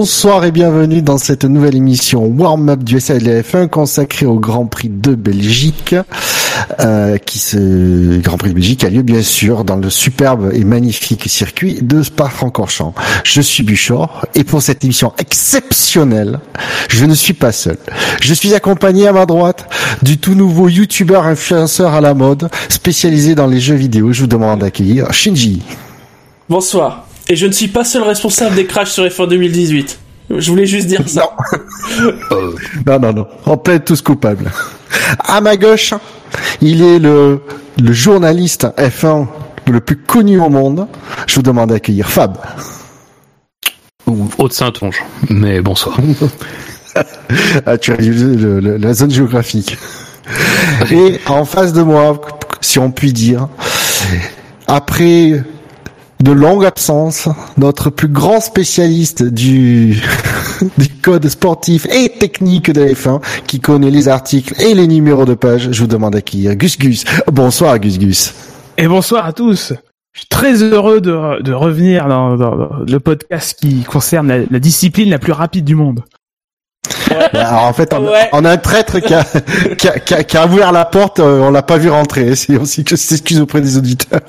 Bonsoir et bienvenue dans cette nouvelle émission Warm-up du SALF1 consacrée au Grand Prix de Belgique, euh, qui se Grand Prix de Belgique a lieu bien sûr dans le superbe et magnifique circuit de Spa-Francorchamps. Je suis Buchor et pour cette émission exceptionnelle, je ne suis pas seul. Je suis accompagné à ma droite du tout nouveau youtubeur influenceur à la mode spécialisé dans les jeux vidéo. Je vous demande d'accueillir Shinji. Bonsoir. Et je ne suis pas seul responsable des crashs sur F1 2018. Je voulais juste dire ça. Non, non, non. On plaide tous coupables. À ma gauche, il est le, le journaliste F1 le plus connu au monde. Je vous demande d'accueillir Fab. Ou Haute-Saintonge. Mais bonsoir. Ah, tu as lu le- le- la zone géographique. Et en face de moi, si on peut dire, après de longues absences, notre plus grand spécialiste du, du code sportif et technique de la F1, qui connaît les articles et les numéros de page, je vous demande d'accueillir Gus Gus. Bonsoir Gus Gus. Et bonsoir à tous. Je suis très heureux de, de revenir dans, dans- dans le podcast qui concerne la, la discipline la plus rapide du monde. Alors en fait, on, Ouais. on a un traître qui a, qui a, qui a- qui a ouvert la porte, euh, on l'a pas vu rentrer. C'est aussi que je s'excuse auprès des auditeurs.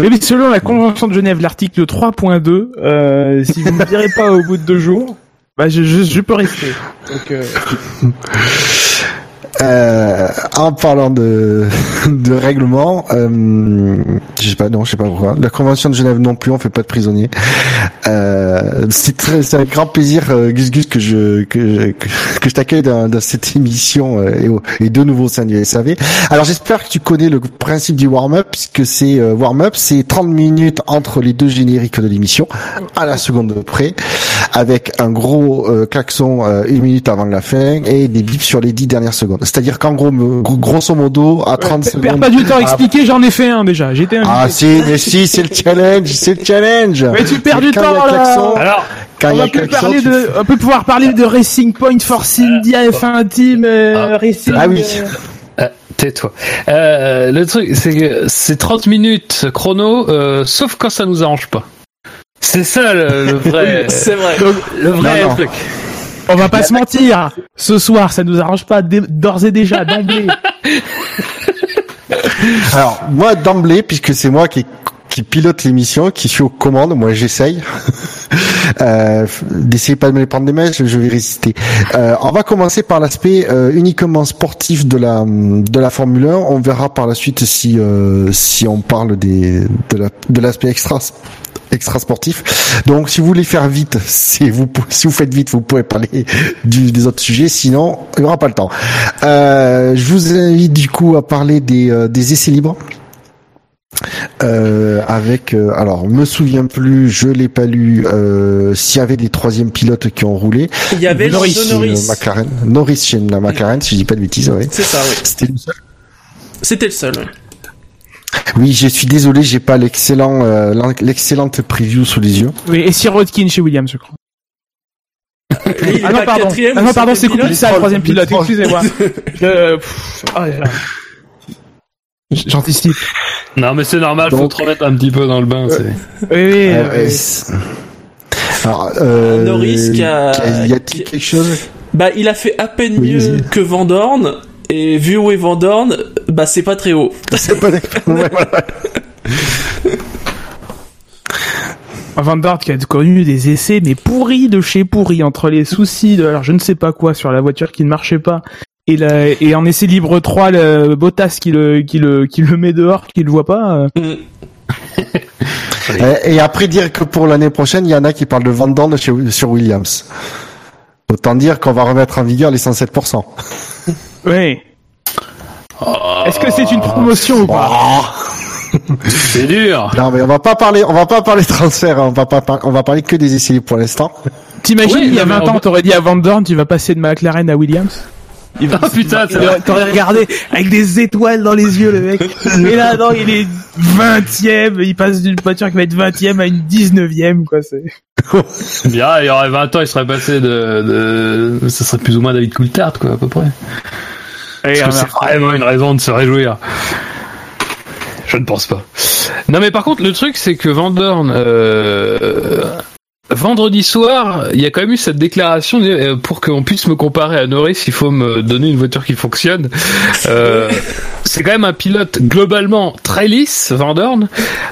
Mais selon la Convention de Genève, l'article 3.2, euh, si vous ne me virez pas au bout de deux jours, bah je peux rester. Donc, euh, Euh, en parlant de, de règlement, euh, je sais pas, non, je sais pas pourquoi. La Convention de Genève non plus, on fait pas de prisonniers. Euh, c'est très, c'est un grand plaisir, euh, Gus Gus, que je que, que, que je t'accueille dans, dans cette émission euh, et, et de nouveau au sein du SAV. Alors j'espère que tu connais le principe du warm-up, puisque c'est euh, warm-up, c'est 30 minutes entre les deux génériques de l'émission, à la seconde près, avec un gros euh, klaxon euh, une minute avant la fin et des bips sur les 10 dernières secondes. C'est-à-dire qu'en gros, grosso modo, à 30 perds secondes. pas du temps à Ah, expliquer, j'en ai fait un déjà. J'étais. Ah si, mais si, c'est le challenge, c'est le challenge. Mais tu perds du temps, là. Alors, quand on il y a va, plus klaxon, parler tu de, on peut pouvoir parler de Racing Point, Force India, F1 Team, euh, Ah. Racing. Ah oui. euh, Euh, Tais-toi. Euh, le truc, c'est que c'est 30 minutes chrono, euh, sauf quand ça nous arrange pas. C'est ça le, le vrai, C'est vrai. le vrai Non, non. truc. On va pas se mentir. Ce soir, ça nous arrange pas d'ores et déjà d'emblée. Alors moi d'emblée, puisque c'est moi qui qui pilote l'émission, qui suis aux commandes, moi j'essaye euh, d'essayer pas de me les prendre des mains, je, je vais résister. Euh, on va commencer par l'aspect euh, uniquement sportif de la de la Formule 1. On verra par la suite si euh, si on parle des de la de l'aspect extra extra sportif. Donc si vous voulez faire vite, si vous si vous faites vite, vous pouvez parler du, des autres sujets. Sinon, il n'y aura pas le temps. Euh, je vous invite du coup à parler des euh, des essais libres. Euh, avec euh, alors me souviens plus je l'ai pas lu euh, s'il y avait des troisièmes pilotes qui ont roulé Il y avait Norris, Norris. McLaren Norris chez la McLaren si je dis pas de bêtises ouais. C'est ça, oui. c'était le seul C'était le seul. ouais. Oui je suis désolé j'ai pas l'excellent euh, l'en- l'excellente preview sous les yeux Oui, et Sirotkin chez Williams, je crois. Il Ah non, pas pardon. Ah non, pardon, c'est coupé ça, le troisième pilote, excusez-moi. Je- oh. J'anticipe. Non, mais c'est normal, faut Donc- te remettre un petit peu dans le bain. c'est- Oui, oui. Euh, euh, alors euh, Norris qui a- y a-t-il qui- quelque chose? Bah, il a fait à peine Oui, mieux que Van Dorn. Et vu où est Van Dorn, bah c'est pas très haut. c'est pas. Ouais, voilà. Van Dort qui a connu des essais mais pourris de chez pourris entre les soucis de alors je ne sais pas quoi sur la voiture qui ne marchait pas et la, et en essai libre 3 le Bottas qui le qui le qui le met dehors qui le voit pas euh. Mm. Euh, Et après dire que pour l'année prochaine, il y en a qui parlent de Van chez, sur Williams. Autant dire qu'on va remettre en vigueur les 107%. Oui. Est-ce que c'est une promotion ou pas C'est dur. Non, mais on va pas parler, on va pas parler transfert, hein. on va pas, par- on va parler que des essais pour l'instant. T'imagines, Oui, il y a non, mais 20 on ans, va- t'aurais dit à Van Dorn, tu vas passer de McLaren à Williams Il va- Ah putain, t'aurais regardé avec des étoiles dans les yeux, le mec. Et là, non, il est 20ème, il passe d'une voiture qui va être 20ème à une 19ème, quoi, c'est... Bien, il y aurait 20 ans, il serait passé de, de, ça serait plus ou moins David Coulthard, quoi, à peu près. Et Parce que c'est vraiment une raison de se réjouir. Je ne pense pas. Non, mais par contre, le truc, c'est que Van Dorn, euh, vendredi soir, il y a quand même eu cette déclaration euh, pour qu'on puisse me comparer à Norris, il faut me donner une voiture qui fonctionne. Euh, c'est quand même un pilote globalement très lisse, Van Dorn.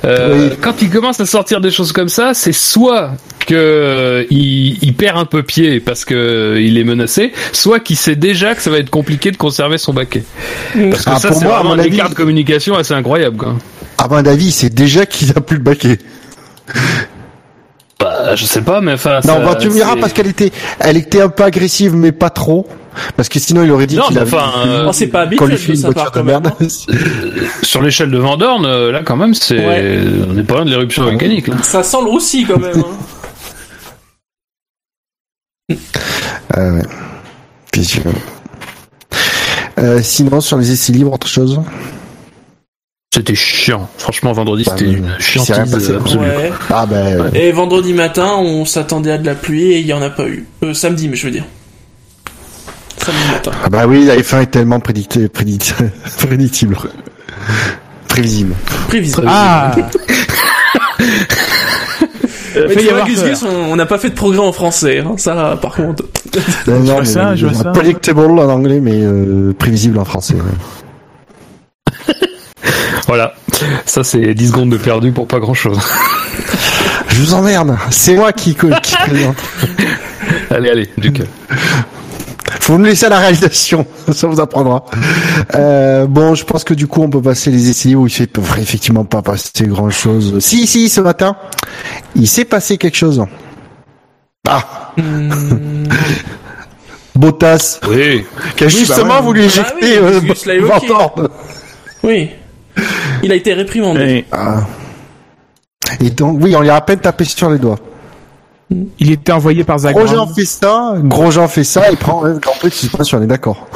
Euh, Oui. Quand il commence à sortir des choses comme ça, c'est soit que euh, il, il perd un peu pied parce que euh, il est menacé, soit qu'il sait déjà que ça va être compliqué de conserver son baquet. Parce que Ah, ça, c'est vraiment un écart de communication assez incroyable. Quoi. À mon avis, c'est déjà qu'il a plus le baquet. Bah, je sais pas, mais enfin. Non, ça- bah, tu me diras parce qu'elle était, elle était un peu agressive, mais pas trop. Parce que sinon, il aurait dit Non, qu'il mais avait enfin, euh, Oh, c'est pas habituel lui fait de une sa part voiture de quand même. merde. hein. sur l'échelle de Vendorne, euh, là quand même, c'est Ouais. on n'est pas loin de l'éruption volcanique. Là. Ça sent le roussi quand même. hein. Euh, ouais. Puis, euh, euh, sinon, sur les essais libres, autre chose? C'était chiant. Franchement, vendredi, Bah, c'était euh, absolue. Ouais. Ah ben, Et vendredi matin, on s'attendait à de la pluie et il y en a pas eu. Euh, samedi, mais je veux dire. Samedi matin. ah bah oui, la F1 est tellement prédict- prédictible, prévisible. Prévisible. Ah Mais tu vois, Gus peur. Gus, on n'a pas fait de progrès en français. Hein. Ça, par contre. Non, non, vois mais, ça, je vois euh, ça. Predictable en anglais, mais euh, prévisible en français. ouais. Voilà. Ça, c'est 10 secondes de perdu pour pas grand chose. Je vous emmerde. C'est moi qui, qui présente. allez, allez, du cœur. Faut me laisser à la réalisation, ça vous apprendra. Euh, bon, je pense que du coup, on peut passer les essais où il s'est effectivement pas passer grand chose. Si, si, ce matin, il s'est passé quelque chose. Ah, Hmm. Bottas, Oui. qui a justement bah ouais. voulu Ah éjecter oui, euh, Dorn. Oui. Il a été réprimandé. Et Ah. Et donc, oui, on lui a à peine tapé sur les doigts. Il était envoyé par Zagreb. Grosjean fait ça, Grosjean fait ça, il prend un grand prix de suspension, on est d'accord.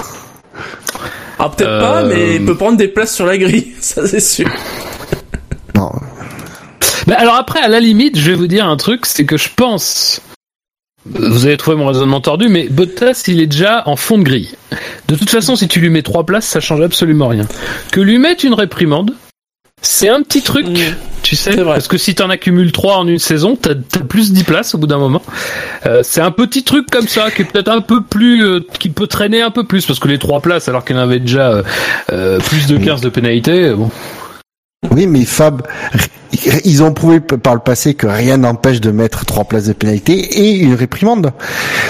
Ah, peut-être Euh, pas, mais il peut prendre des places sur la grille. Ça, c'est sûr. Non, Bah, alors après, à la limite, je vais vous dire un truc, c'est que je pense. Vous avez trouvé mon raisonnement tordu, mais Bottas, il est déjà en fond de grille. De toute façon, si tu lui mets trois places, ça change absolument rien. Que lui mettre une réprimande, c'est un petit truc, tu sais. C'est vrai. Parce que si t'en accumules trois en une saison, t'as as plus 10 places au bout d'un moment. Euh, c'est un petit truc comme ça, qui est peut-être un peu plus, euh, qui peut traîner un peu plus, parce que les trois places, alors qu'il y en avait déjà euh, plus de 15 de pénalité, bon. Oui, mais Fab, ils ont prouvé par le passé que rien n'empêche de mettre trois places de pénalité et une réprimande.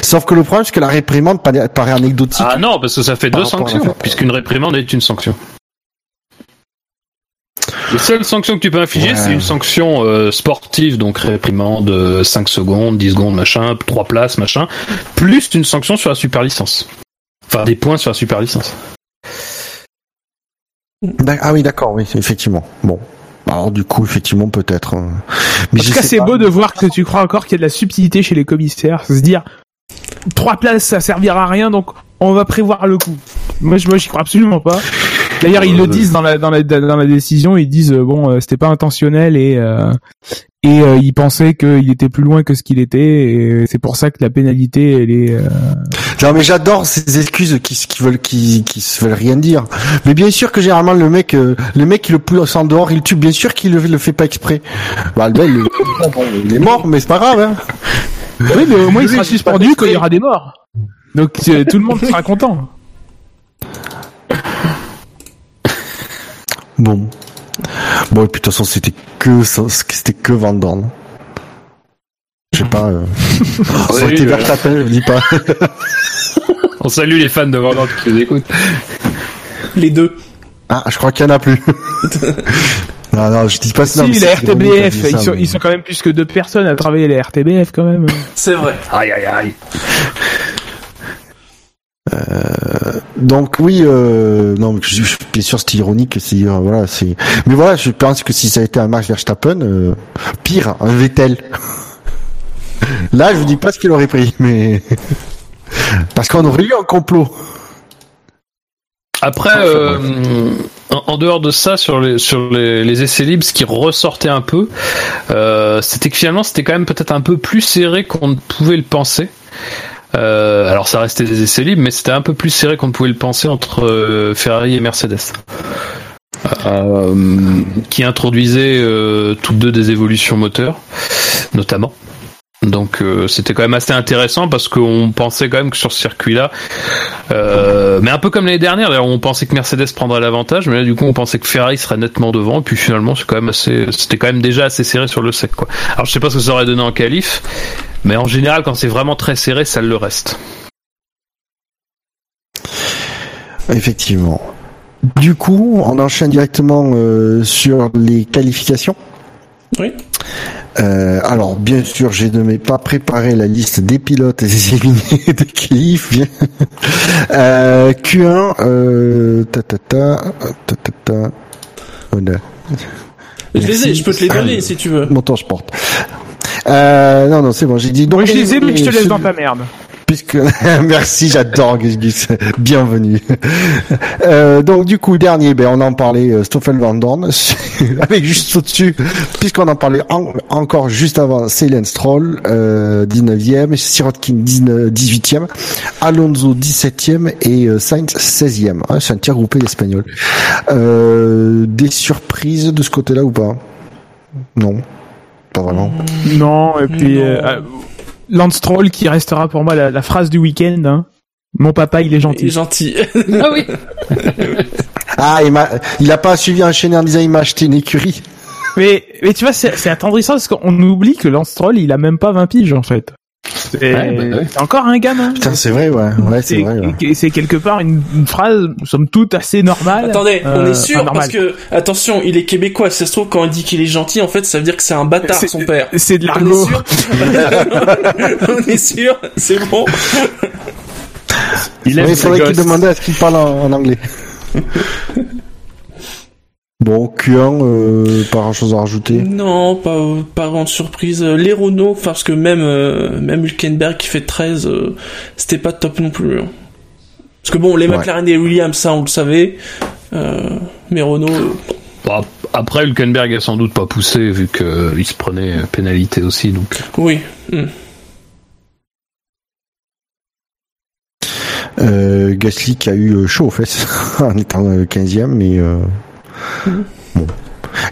Sauf que le problème, c'est que la réprimande paraît, anecdotique. Ah non, parce que ça fait deux la sanctions, puisqu'une réprimande est une sanction. Les seules sanctions que tu peux infliger, Ouais. c'est une sanction euh, sportive, donc réprimande euh, 5 secondes, 10 secondes, machin, 3 places, machin, plus une sanction sur la super licence. Enfin, des points sur la super licence. Ah oui, d'accord, oui, effectivement. Bon. Alors du coup, effectivement, peut-être. euh, Mais En tout cas, c'est beau de voir que tu crois encore qu'il y a de la subtilité chez les commissaires. Se dire, trois places, ça servira à rien, donc on va prévoir le coup. Moi, je, moi, j'y crois absolument pas. D'ailleurs, ils Euh, le disent dans la, dans la, dans la décision, ils disent, euh, bon, euh, c'était pas intentionnel et, euh, et euh, ils pensaient qu'il était plus loin que ce qu'il était et c'est pour ça que la pénalité, elle est, euh, Non, mais j'adore ces excuses qui, qui veulent, qui, qui se veulent rien dire. Mais bien sûr que généralement le mec, euh, le mec qui le pousse en dehors, il tue. Bien sûr qu'il le, le fait pas exprès. Bah, le il, il est mort, mais c'est pas grave. Hein. oui, mais au moins il sera suspendu quand il y aura des morts. Donc euh, tout le monde sera content. Bon. Bon, et puis de toute façon, c'était que ça, c'était que Van Dorn. Je sais pas. Euh... ça aurait Oui, été Verstappen, je dis pas. On salue les fans de Vendor qui nous écoutent. Les deux. Ah, je crois qu'il y en a plus. non, non, je dis pas ça. si, c'est ironique, RTBF, ils ça, sont, mais- ils sont quand même plus que deux personnes à travailler les RTBF quand même. C'est vrai. Aïe aïe aïe. Euh, donc oui, euh, non, je, je- bien sûr c'était ironique, c'est euh, c'est. Mais voilà, je pense que si ça a été un Max Verstappen, pire, un Vettel. Là, je vous dis pas ce qu'il aurait pris, mais parce qu'on aurait eu un complot. Après, en, dehors de ça, sur les essais libres, ce qui ressortait un peu, c'était que finalement c'était quand même peut-être un peu plus serré qu'on ne pouvait le penser. Euh, alors ça restait des essais libres, mais c'était un peu plus serré qu'on pouvait le penser entre euh, Ferrari et Mercedes, euh, qui introduisaient euh, toutes deux des évolutions moteurs, notamment. Donc euh, c'était quand même assez intéressant parce qu'on pensait quand même que sur ce circuit-là, euh, mais un peu comme l'année dernière, d'ailleurs, on pensait que Mercedes prendrait l'avantage, mais là du coup on pensait que Ferrari serait nettement devant, et puis finalement c'est quand même assez, c'était quand même déjà assez serré sur le sec quoi. Alors je sais pas ce que ça aurait donné en qualif, mais en général quand c'est vraiment très serré, ça le reste. Effectivement. Du coup, on enchaîne directement euh, sur les qualifications. Oui. Euh, alors, bien sûr, j'ai ne m'ai pas préparé la liste des pilotes et des éliminés des qualifs. Euh, Q1, euh, ta ta ta, ta ta ta. Voilà. Je les ai, Merci. je peux te les donner Ah, si tu veux. Mon temps, je porte. Euh, non, non, c'est bon, j'ai dit. donc, je les ai, mais je te laisse dans ta merde. Puisque merci, j'adore Gus Gus. Bienvenue. Euh, donc du coup dernier, ben on en parlait euh, Stoffel Van Dorn avec juste au-dessus, puisqu'on en parlait en- encore juste avant, Céline Stroll euh, 19e, Sirotkin 19 18e, Alonso 17e et euh, Sainz 16e. Ah, c'est un tir groupé d'Espagnols. Euh, des surprises de ce côté-là ou pas? Non, pas vraiment. Non, et puis Non. euh, euh, Lance Stroll qui restera pour moi la, la phrase du week-end. Hein. Mon papa, il est Il est gentil. gentil. Ah oui. Ah, il m'a, il a pas suivi enchaîner en disant il m'a acheté une écurie. Mais, mais tu vois, c'est c'est attendrissant parce qu'on oublie que Lance Stroll, il a même pas 20 piges en fait. C'est Ouais, bah ouais. c'est encore un gamin. Putain, c'est vrai, ouais, ouais, c'est ouais. quelque part une, une phrase, somme toute, assez normale. Attendez, on Euh, est sûr enfin, normale. parce que attention, il est québécois. Si ça se trouve quand il dit qu'il est gentil, en fait, ça veut dire que c'est un bâtard C'est- son père. C'est de On est l'argot. sûr On est sûr, c'est bon. Il il faudrait qu'il demande à ce qu'il parle en, en anglais. bon, Q1, euh, pas grand chose à rajouter. Non, pas pas grande surprise. Euh, Les Renault, parce que même euh, même Hülkenberg qui fait 13, euh, c'était pas top non plus. hein. Parce que bon, les Ouais. McLaren et Williams, ça on le savait. Euh, mais Renault, Bon, après Hülkenberg a sans doute pas poussé vu qu'il se prenait pénalité aussi donc. oui. Euh, Gasly qui a eu chaud aux fesses en étant euh, 15e, mais euh, bon.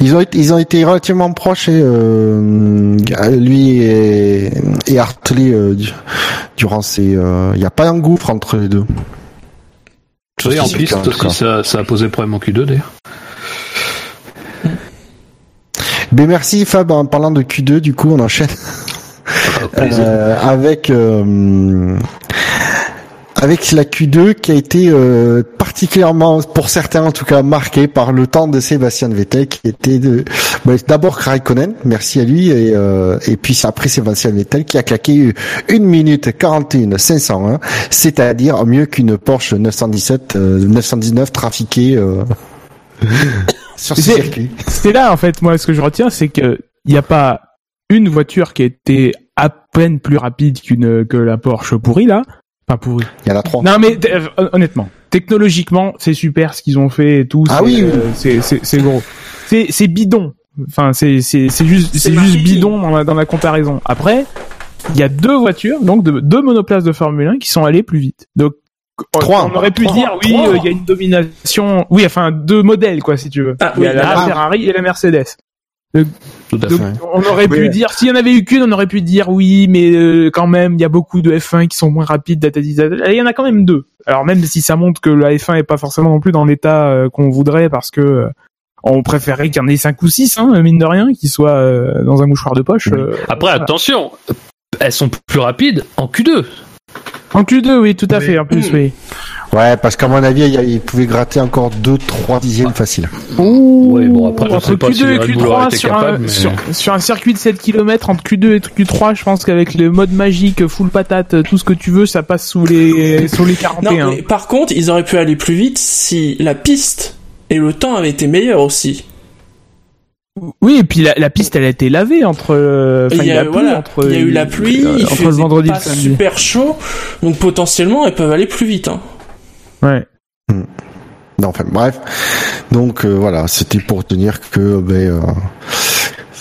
Ils ont, été, ils ont été relativement proches, et, euh, lui et, et Hartley, euh, du- durant ces... euh, Il n'y a pas un gouffre entre les deux. Oui, en piste aussi, ça, ça a posé problème en Q2 d'ailleurs. Ben merci Fab, en parlant de Q2, du coup on enchaîne euh, avec euh, avec la Q2 qui a été euh, particulièrement, pour certains en tout cas, marquée par le temps de Sébastien Vettel qui était de ben, d'abord Raikkonen, merci à lui, et, euh, et puis après Sébastien Vettel qui a claqué une minute 41 501, c'est-à-dire mieux qu'une Porsche 917 euh, 919 trafiquée euh, sur ce circuit. C'est là, en fait, moi, ce que je retiens, c'est que il n'y a pas une voiture qui était à peine plus rapide qu'une que la Porsche pourrie là. Pas pourrie. Il y en a trois. Non, mais euh, honnêtement, technologiquement, c'est super ce qu'ils ont fait et tout. Ah c'est, oui, oui. euh, c'est c'est c'est gros. C'est c'est bidon. Enfin, c'est c'est c'est juste C'est juste bidon dans la dans la comparaison. Après, il y a deux voitures, donc de- deux monoplaces de Formule 1 qui sont allées plus vite. Donc on- Trois. on aurait pu dire oui, euh, il y a une domination. Oui, enfin deux modèles quoi, si tu veux. Ah, il y a oui, la. Ferrari et la Mercedes. Tout à Donc, fait. on aurait pu Oui. dire, s'il y en avait eu qu'une, on aurait pu dire oui, mais euh, quand même, il y a beaucoup de F1 qui sont moins rapides. tatati, tatati. Il y en a quand même deux. Alors même si ça montre que la F1 est pas forcément non plus dans l'état euh, qu'on voudrait, parce que euh, on préférerait qu'il y en ait cinq ou six, hein, mine de rien, qui soient euh, dans un mouchoir de poche. Oui. Après, voilà. attention, elles sont plus rapides en Q2. En Q2, oui, tout à Oui. fait, en plus, oui. Ouais, parce qu'à mon avis, il, il pouvait gratter encore 2-3 dixièmes facile. Ouais, bon, après, entre sais pas si Q2 et Red Bull aurait Q3 été sur, capable, un, mais- sur, sur un circuit de 7 km entre Q2 et Q3, je pense qu'avec le mode magique, full patate, tout ce que tu veux, ça passe sous les sous les Non, 41. mais par contre, ils auraient pu aller plus vite si la piste et le temps avaient été meilleurs aussi. Oui, et puis la, la piste, elle a été lavée entre. euh, il, y a, a plu voilà, entre. il y a eu la pluie, euh, il entre fait le vendredi et pas le samedi. super chaud, donc potentiellement elles peuvent aller plus vite. Hein. Ouais. Non, enfin, bref. Donc, euh, voilà, c'était pour te dire que, ben, euh,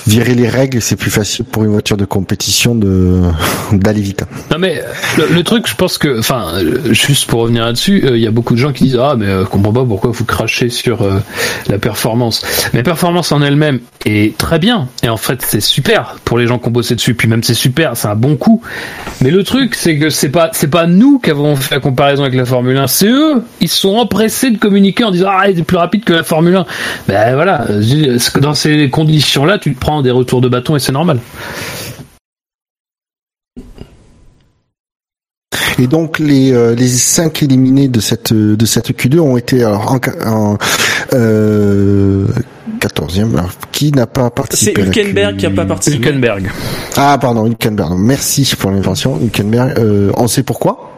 virer les règles, c'est plus facile pour une voiture de compétition de, d'aller vite. Non mais le, le truc, je pense que, enfin, euh, juste pour revenir là-dessus, euh, il y a beaucoup de gens qui disent ah mais euh, comprends pas pourquoi vous crachez sur euh, la performance. Mais performance en elle-même est très bien et en fait c'est super pour les gens qui ont bossé dessus. Puis même c'est super, c'est un bon coup. Mais le truc c'est que c'est pas c'est pas nous qui avons fait la comparaison avec la Formule 1, c'est eux. Ils sont empressés de communiquer en disant ah il est plus rapide que la Formule 1. Ben voilà, dans ces conditions-là, tu te prends des retours de bâton et c'est normal. Et donc, les, euh, les cinq éliminés de cette, de cette Q2 ont été alors, en, en euh, 14e. Alors, qui n'a pas C'est participé à la Hülkenberg Q- qui a pas participé. Hülkenberg. Ah, pardon, Hülkenberg. Merci pour l'invention, Hülkenberg. Euh, on sait pourquoi?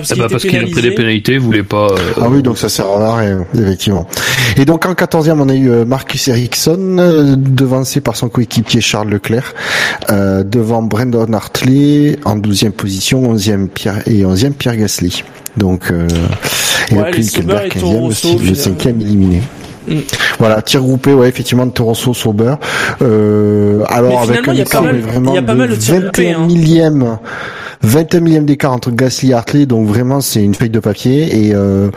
Parce Ah qu'il bah parce qu'il a pris des pénalités, il voulait pas. euh, Ah oui, donc ça sert à rien, effectivement. Et donc en 14e, on a eu euh, Marcus Ericsson, euh, devancé par son coéquipier Charles Leclerc, euh, devant Brandon Hartley, en 12e position, 11e Pierre et 11e Pierre Gasly. Donc, euh, et Ouais, Hülkenberg, Toro 15e, Rosso, le finalement. 5e éliminé. Mm. Voilà, tir groupé, ouais, effectivement, de Torosso Sauber. Euh, alors avec un écart mal- mais vraiment il y a pas mal de tirs groupés, 21 hein. millième 21 millième d'écart entre Gasly et Hartley, donc vraiment c'est une feuille de papier et euh,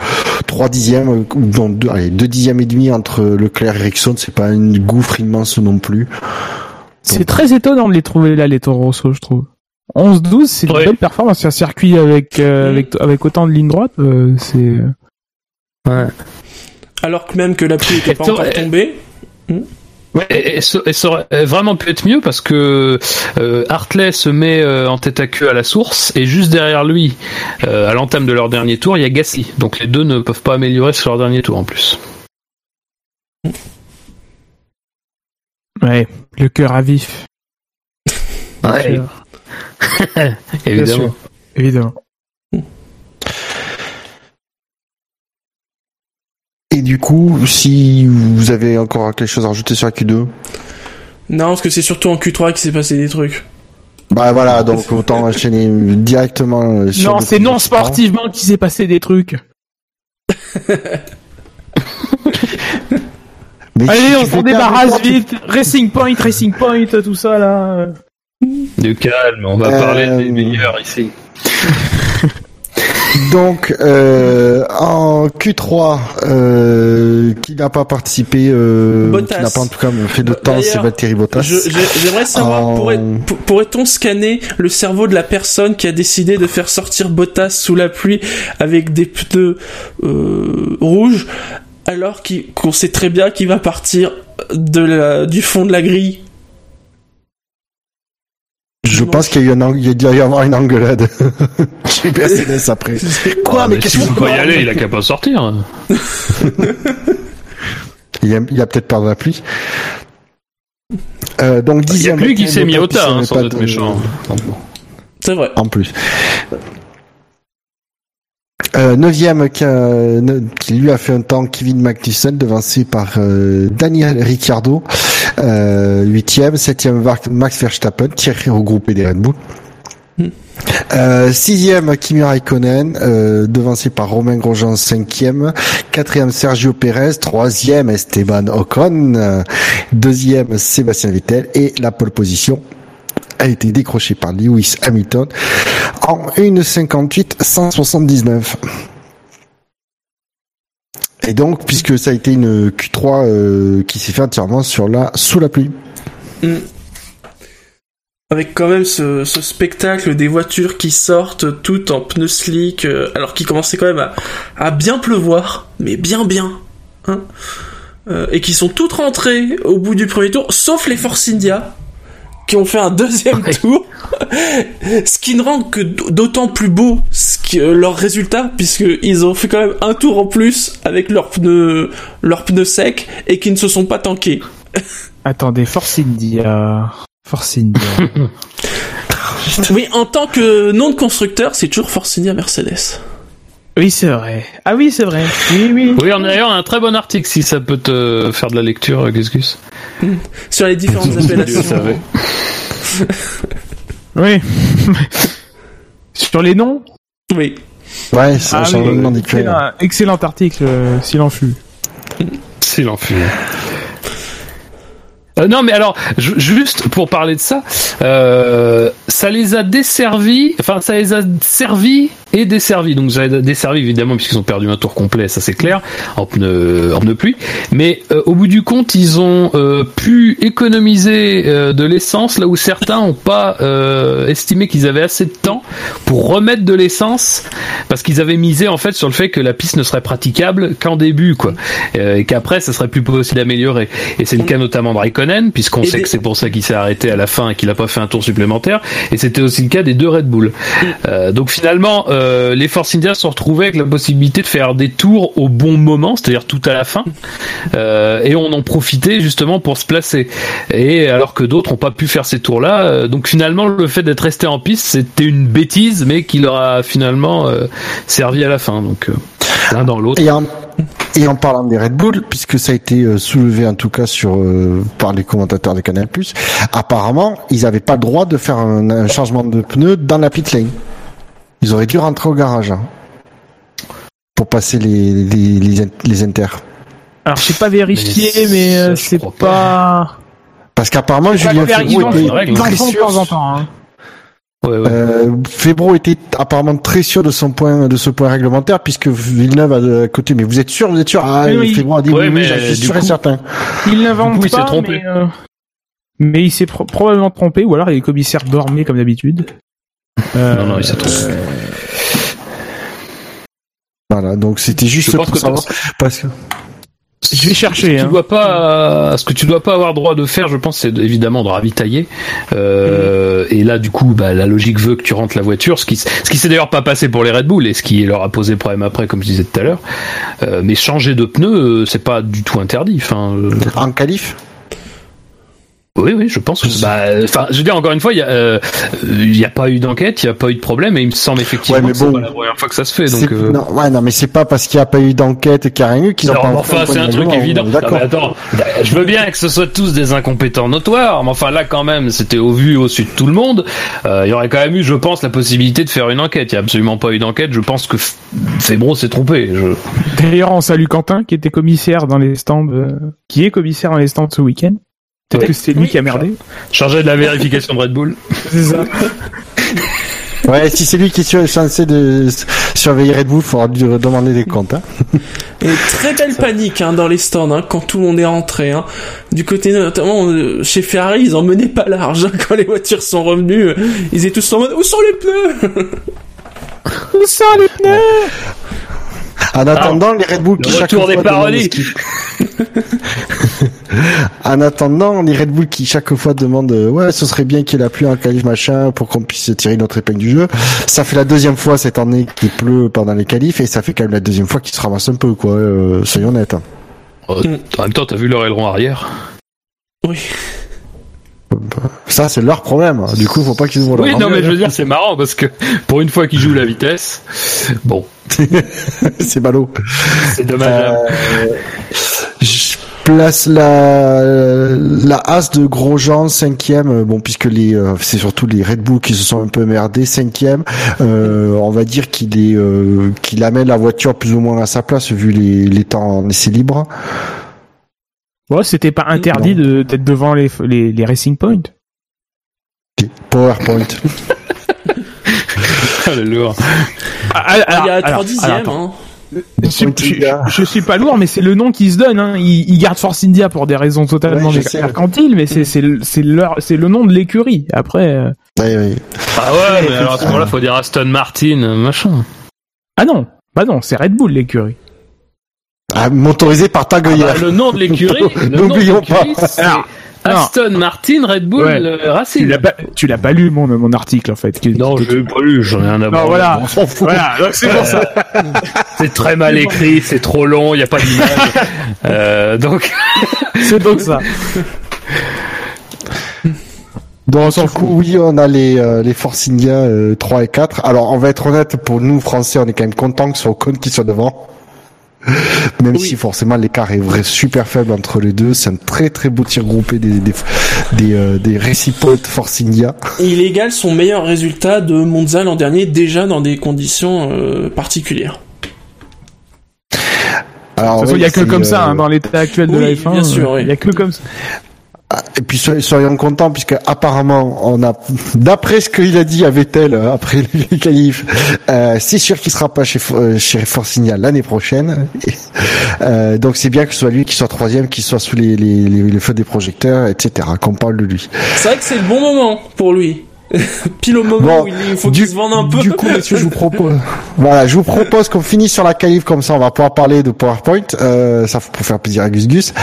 3 dixièmes, euh, donc deux, allez, 2 dixièmes et demi entre Leclerc et Ericsson, c'est pas une gouffre immense non plus. C'est très étonnant de les trouver là, les Toro Rosso, je trouve. 11-12, c'est une Ouais. belle performance. Un circuit avec, euh, Mm. avec, avec autant de lignes droites, euh, c'est... Ouais. Alors que même que la pluie était pas encore tombée. Ouais, et, et ça, et ça aurait vraiment pu être mieux parce que euh, Hartley se met euh, en tête à queue à la source et juste derrière lui, euh, à l'entame de leur dernier tour, il y a Gasly. Donc les deux ne peuvent pas améliorer sur leur dernier tour en plus. Ouais, le cœur à vif. Ouais, évidemment. Évidemment. Et du coup, si vous avez encore quelque chose à rajouter sur la Q2, Non, parce que c'est surtout en Q3 qu'il s'est passé des trucs. bah voilà, donc autant enchaîner directement euh, sur Non, c'est non sportivement qu'il s'est passé des trucs. Mais Allez, on s'en débarrasse vite. Racing Point, Racing Point, tout ça là. Du calme, on va Euh, parler des meilleurs ici. Donc euh, en Q3, euh, qui n'a pas participé, euh, qui n'a pas en tout cas fait de temps, c'est Valtteri Bottas. J'aimerais savoir, En- pourrait- pour- pourrait-on scanner le cerveau de la personne qui a décidé de faire sortir Bottas sous la pluie avec des pneus euh, rouges, alors qu'on sait très bien qu'il va partir de la, du fond de la grille? Je pense qu'il y a eu un, ang- il y a dû y avoir une engueulade chez Mercedes après. Quoi, Ah, mais mais qu'est-ce que pas y aller, il a qu'à pas sortir. Il y a, peut-être peur de la pluie. Euh, donc Il y a dixième. que lui qui s'est mis au tas, hein, sans être pas de- méchant. C'est vrai. En plus. Euh, neuvième qui, a- qui lui a fait un temps Kevin Magnussen devancé par euh, Daniel Ricciardo euh, huitième septième Max Verstappen tiré regroupé des Red Bull. Hmm. euh, sixième Kimi Raikkonen euh, devancé par Romain Grosjean cinquième. Quatrième Sergio Perez troisième Esteban Ocon. Euh, deuxième Sébastien Vettel. Et la pole position a été décroché par Lewis Hamilton en 1.58 179. Et donc, puisque ça a été une Q3 euh, qui s'est fait entièrement sur la sous la pluie. Mm. Avec quand même ce, ce spectacle des voitures qui sortent toutes en pneus slick, euh, alors qu'il commençait quand même à, à bien pleuvoir, mais bien bien, hein, Euh, et qui sont toutes rentrées au bout du premier tour, sauf les Force India, qui ont fait un deuxième tour, ce qui ne rend que d'autant plus beau ce qui, euh, leur résultat, puisqu'ils ont fait quand même un tour en plus avec leurs pneus, leurs pneus secs et qui ne se sont pas tankés. Attendez, Force India. Force India. Oui, en tant que nom de constructeur, c'est toujours Force India Mercedes. oui, c'est vrai. Ah oui, c'est vrai. Oui, oui. Oui, on a d'ailleurs un très bon article si ça peut te faire de la lecture, Gus Gus. Sur les différentes Dieu appellations. Oui. Sur les noms Oui. Ouais, ça Ah oui, excellent, excellent article, euh, s'il en fut. S'il en fut. Euh, non mais alors ju- juste pour parler de ça, euh, ça les a desservis, enfin ça les a servis et desservis. Donc ça les a desservis évidemment puisqu'ils ont perdu un tour complet, ça c'est clair, en pneu en pneu pluie. Mais euh, au bout du compte, ils ont euh, pu économiser euh, de l'essence là où certains n'ont pas euh, estimé qu'ils avaient assez de temps pour remettre de l'essence parce qu'ils avaient misé en fait sur le fait que la piste ne serait praticable qu'en début quoi, Euh, et qu'après ça serait plus possible d'améliorer. Et c'est le cas notamment de Raikkonen puisqu'on sait que c'est pour ça qu'il s'est arrêté à la fin et qu'il a pas fait un tour supplémentaire. Et c'était aussi le cas des deux Red Bull. Euh, donc finalement, euh, les Force India se retrouvés avec la possibilité de faire des tours au bon moment, c'est-à-dire tout à la fin, euh, et on en profitait justement pour se placer. Et alors que d'autres n'ont pas pu faire ces tours-là, euh, donc finalement le fait d'être resté en piste, c'était une bêtise, mais qui leur a finalement servi à la fin. Donc l'un dans l'autre. Et en, parlant des Red Bull, puisque ça a été soulevé en tout cas sur par les commentateurs des Canal+, apparemment ils n'avaient pas le droit de faire un, un changement de pneu dans la pit lane. Ils auraient dû rentrer au garage hein, pour passer les les, les, in- les inters. Alors, j'ai pas vérifié, Mais mais, euh, je c'est pas... Parce qu'apparemment Pas Julien Febro était très de sûr. temps temps. Hein. Ouais, ouais. Euh, Febro était apparemment très sûr de son point de ce point réglementaire puisque Villeneuve a de côté. Mais vous êtes sûr, vous êtes sûr? Ah, Oui. Febro a dit Ouais, oui, oui, mais j'en suis sûr et certain. Il n'invente coup, il s'est pas, trompé. mais, euh, mais il s'est pro- probablement trompé, ou alors les commissaires dormaient comme d'habitude. Euh, Non, non, il s'est trompé. Voilà, donc c'était juste Je pense pour que savoir parce que Je vais chercher. tu Hein. dois pas, ce que tu dois pas avoir droit de faire, je pense, c'est de- évidemment de ravitailler. Euh, Et là, du coup, bah, la logique veut que tu rentres la voiture, ce qui, ce qui s'est d'ailleurs pas passé pour les Red Bull et ce qui leur a posé problème après, comme je disais tout à l'heure. Euh, mais changer de pneus, euh, c'est pas du tout interdit. Enfin, euh, en qualif? Oui, oui, je pense. que- Bah, enfin, je veux dire encore une fois, il y a, euh, a pas eu d'enquête, il y a pas eu de problème, et il me semble effectivement Ouais, mais que c'est bon. pas la première fois que ça se fait. Donc, euh, non, ouais, non, mais c'est pas parce qu'il n'y a pas eu d'enquête qu'il n'y a rien eu qu'ils ont pas enfin, c'est un truc évident. Non, D'accord. mais attends, je veux bien que ce soit tous des incompétents notoires, mais enfin là, quand même, c'était au vu, au su de tout le monde. Euh, Il y aurait quand même eu, je pense, la possibilité de faire une enquête. Il y a absolument pas eu d'enquête. Je pense que F- Febro s'est trompé. Je... D'ailleurs, on salue Quentin, qui était commissaire dans les stands, euh, qui est commissaire dans les stands ce week-end. Peut-être Oui. que c'est lui Oui. qui a merdé. Chargé de la vérification de Red Bull. C'est ça. Ouais, si c'est lui qui est sur- censé de surveiller Red Bull, il faudra lui demander des comptes. Hein. Et très belle panique hein, dans les stands hein, quand tout le monde est rentré. Hein. Du côté notamment euh, chez Ferrari, ils en menaient pas large hein, quand les voitures sont revenues. euh, Ils étaient tous en mode où sont les pneus? Où sont les pneus? En attendant, les Red Bull Le qui chaque retour fois des parodies. en attendant, les Red Bull qui chaque fois demandent euh, ouais, ce serait bien qu'il y ait la pluie en qualif machin pour qu'on puisse tirer notre épingle du jeu. Ça fait la deuxième fois cette année qu'il pleut pendant les qualifs et ça fait quand même la deuxième fois qu'il se ramasse un peu quoi. euh, soyons honnêtes. Euh, En même temps, t'as vu leur aileron arrière? Oui. Ça c'est leur problème. Du coup, faut pas qu'ils ouvrent Oui, leur non, mais je veux dire, c'est marrant parce que pour une fois qu'ils jouent la vitesse, bon, c'est ballot. c'est dommageable. Euh, je place la la as de Grosjean cinquième. Bon, puisque les euh, c'est surtout les Red Bull qui se sont un peu merdés. Cinquième, euh, on va dire qu'il est euh, qu'il amène la voiture plus ou moins à sa place vu les les temps en essai libre. Ouais, c'était pas interdit de- d'être devant les, les, les Racing Point. PowerPoint. Ah, le lourd. Ah, Il y a alors, 3 alors, dixièmes. hein. Je, suis- je- je suis pas lourd, mais c'est le nom qu'ils se donnent. Hein. Ils, ils gardent Force India pour des raisons totalement Ouais, mercantiles, mais c'est c'est le- c'est leur c'est le nom de l'écurie. Après, euh, Ouais, ouais. Ah ouais, mais alors à ce moment-là, faut dire Aston Martin, machin. ah non, bah non, c'est Red Bull l'écurie. Ah, motorisé par Ah Tagoyer. bah, le nom de l'écurie, N'oublions pas. Alors, Aston Martin, Red Bull, Ouais. euh, Tu Racing. l'as pas, tu l'as pas lu mon, mon article en fait. Non, je l'ai pas lu, j'en ai un à Non, branler. voilà. On s'en fout. Voilà, donc c'est pour ça. C'est très mal écrit, c'est trop long, il n'y a pas d'image. Euh, donc, C'est donc ça. Donc, du coup, oui, on a les, euh, les Force India euh, 3 et 4. Alors, on va être honnête, pour nous, Français, on est quand même content que ce soit Ocon qui soit devant. Même si forcément l'écart est vrai super faible entre les deux, c'est un très très beau tir groupé des des des, euh, des réciproques Force India. Et il égale son meilleur résultat de Monza l'an dernier, déjà dans des conditions euh, particulières. Alors, il oui, y a que comme ça euh, hein, dans l'état actuel de oui, la F1. bien sûr, euh, oui. Il y a que comme ça. Ah, Et puis soy- soyons contents puisque apparemment on a, d'après ce qu'il a dit à Vettel euh, après les qualifs, euh, c'est sûr qu'il sera pas chez euh, chez India l'année prochaine. Euh, donc c'est bien que ce soit lui qui soit troisième, qu'il soit sous les, les, les, les feux des projecteurs, etc. Qu'on parle de lui. C'est vrai que c'est le bon moment pour lui. Pile au moment Bon, où il faut qu'il se vende un peu. Du coup, messieurs, je vous propose, voilà, je vous propose qu'on finisse sur la qualif comme ça, on va pouvoir parler de PowerPoint, euh, ça pour faire plaisir à Gus Gus.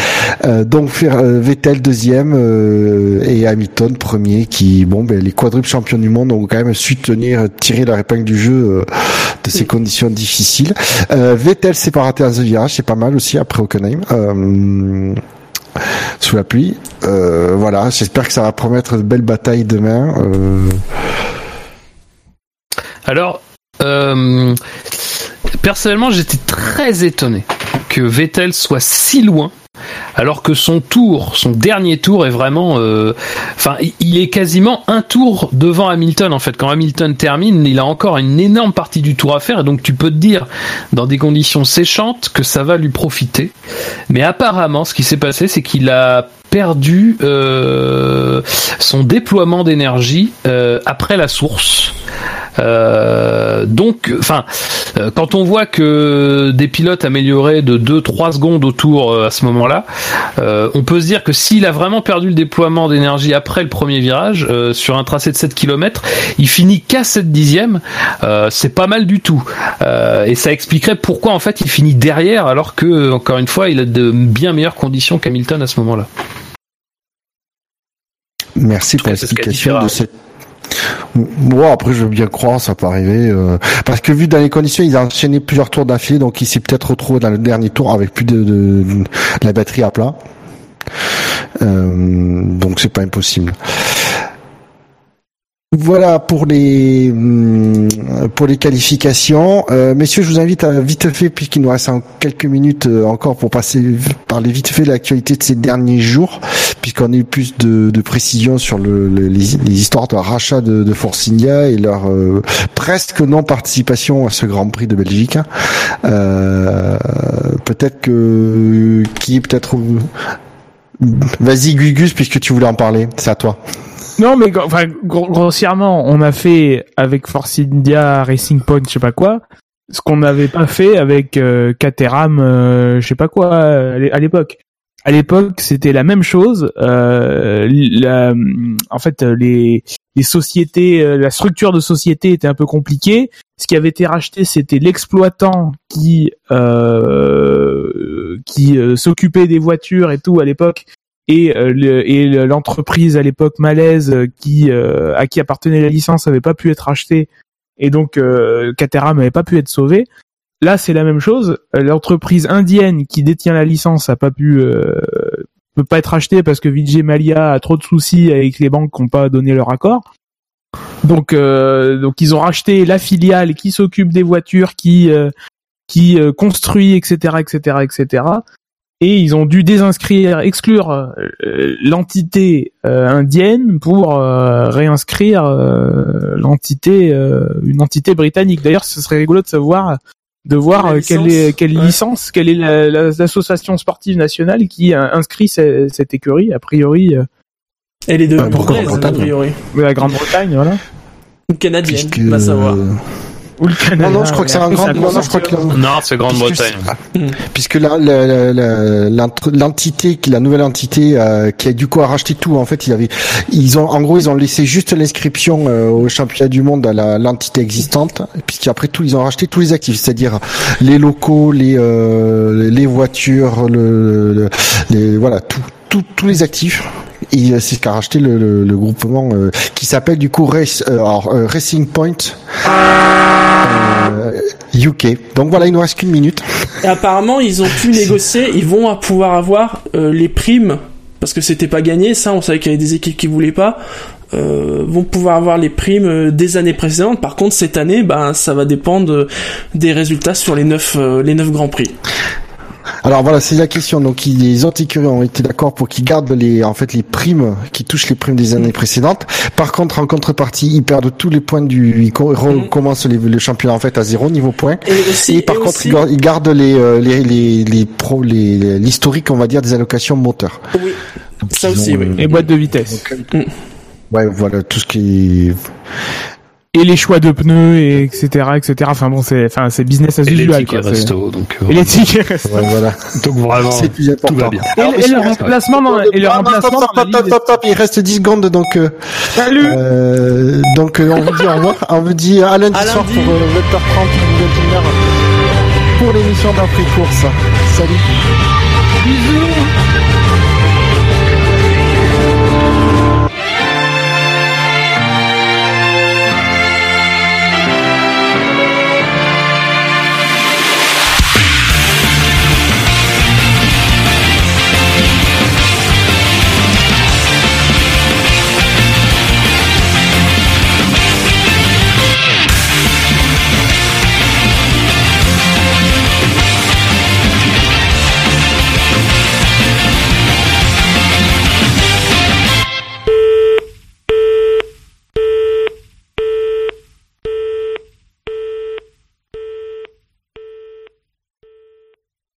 Euh, donc faire euh, Vettel deuxième euh, et Hamilton premier, qui, bon, ben les quadruples champions du monde ont quand même su tenir, tirer leur épingle du jeu euh, de ces conditions difficiles. Euh, Vettel s'est à The virage, c'est pas mal aussi après Hockenheim. Sous la pluie. Euh, voilà, j'espère que ça va promettre de belles batailles demain. Euh, alors, euh, personnellement, j'étais très étonné que Vettel soit si loin, alors que son tour, son dernier tour est vraiment, euh, enfin, il- est quasiment un tour devant Hamilton en fait. Quand Hamilton termine, il a encore une énorme partie du tour à faire, et donc tu peux te dire, dans des conditions séchantes, que ça va lui profiter. Mais apparemment, ce qui s'est passé, c'est qu'il a perdu euh, son déploiement d'énergie euh, après la source. Euh, donc, enfin, euh, quand on voit que des pilotes amélioraient de 2-3 secondes autour euh, à ce moment-là, euh, on peut se dire que s'il a vraiment perdu le déploiement d'énergie après le premier virage euh, sur un tracé de 7 km, il finit qu'à 7 dixièmes. Euh, c'est pas mal du tout. Euh, et ça expliquerait pourquoi en fait il finit derrière alors que encore une fois il a de bien meilleures conditions qu'Hamilton à ce moment-là. Merci pour l'explication de cette. Bon, après, je veux bien croire, ça peut arriver. euh, parce que vu dans les conditions, ils ont enchaîné plusieurs tours d'affilée, donc il s'est peut-être retrouvé dans le dernier tour avec plus de la batterie à plat. Euh, donc c'est pas impossible. Voilà pour les hum, pour les qualifications. Euh, messieurs, je vous invite à vite fait, puisqu'il nous reste quelques minutes euh, encore pour passer parler vite fait de l'actualité de ces derniers jours, puisqu'on a eu plus de, précisions sur le, le- les, histoires de rachat de, de et leur euh, presque non participation à ce Grand Prix de Belgique. peut-être que qui peut-être Vas-y Gugus puisque tu voulais en parler, c'est à toi. Non, mais enfin, gro- grossièrement, on a fait avec Force India Racing Point, je sais pas quoi, ce qu'on n'avait pas fait avec euh, Caterham, euh, je sais pas quoi, à l'é- à l'époque. À l'époque, c'était la même chose. Euh, en fait, les, les sociétés, euh, la structure de société était un peu compliquée. Ce qui avait été racheté, c'était l'exploitant qui euh, qui s'occupait des voitures et tout à l'époque et euh, l'entreprise à l'époque malaise euh, qui euh, à qui appartenait la licence avait pas pu être achetée et donc euh, Caterham n'avait pas pu être sauvé. Là, c'est la même chose. Euh, L'entreprise indienne qui détient la licence a pas pu euh, peut pas être achetée parce que Vijay Mallya a trop de soucis avec les banques qui n'ont pas donné leur accord. Donc euh, donc ils ont racheté la filiale qui s'occupe des voitures, qui qui construit, etc., etc., etc et ils ont dû désinscrire, exclure euh, l'entité euh, indienne pour euh, réinscrire euh, l'entité, euh, une entité britannique. D'ailleurs, ce serait rigolo de savoir, de voir quelle licence, est quelle ouais. licence, quelle est la- la- l'association sportive nationale qui a inscrit ce- cette écurie. A priori, euh, Elle est de pourquoi Anglaise, a la Grande-Bretagne, voilà. Ou canadienne, Puisque, va savoir. Ou le Canada. Non, non, je crois que c'est un grand. Non, non, je crois que Non, c'est Grande-Bretagne. Puisque, la- la- la- l'ent- l'entité, qui la nouvelle entité, euh, qui a du coup a racheté tout. En fait, il avait, ils ont, en gros, ils ont laissé juste l'inscription euh, au championnat du monde à la- l'entité existante, puisqu'après tout, ils ont racheté tous les actifs, c'est-à-dire les locaux, les euh, les voitures, le, le- les voilà, tout, tout- tous les actifs. Euh, c'est ce qu'a racheté le, le, le groupement euh, qui s'appelle du coup Race, euh, alors, euh, Racing Point UK. Donc voilà, il nous reste qu'une minute. Et apparemment, ils ont pu négocier, ils vont pouvoir avoir les primes, parce que c'était pas gagné, ça, on savait qu'il y avait des équipes qui voulaient pas, euh, vont pouvoir avoir les primes des années précédentes. Par contre, cette année, ben, ça va dépendre des résultats sur les neuf, euh, les neuf grands prix. Alors voilà, c'est la question. Donc les autres écuries ont été d'accord pour qu'ils gardent les, en fait, les primes, qui touchent les primes des années précédentes. Par contre, en contrepartie, ils perdent tous les points du, ils co- recommencent les- le championnat en fait à zéro niveau points. Et aussi, Et par et contre, aussi- ils gardent- les, euh, les, les, les pro, les, l'historique, on va dire, des allocations moteurs. oui, ça aussi, ont, oui. euh, Et boîte de vitesse. Ouais, voilà, tout ce qui est... Et les choix de pneus, et etc., etc. Enfin bon, c'est, enfin, c'est business as Et les usual, tickets quoi. resto, donc, euh, Et les tickets resto. Ouais, voilà. donc vraiment, C'est plus tout va bien. Et, et le remplacement dans, et le non, remplacement ligue stop, des- stop, stop, il reste 10 secondes, donc, euh, Salut! euh, donc, euh, on vous dit au revoir. On vous dit à lundi À soir lundi. pour euh, 20h30, une nouvelle demi-heure pour l'émission d'après course. Salut. Bisous!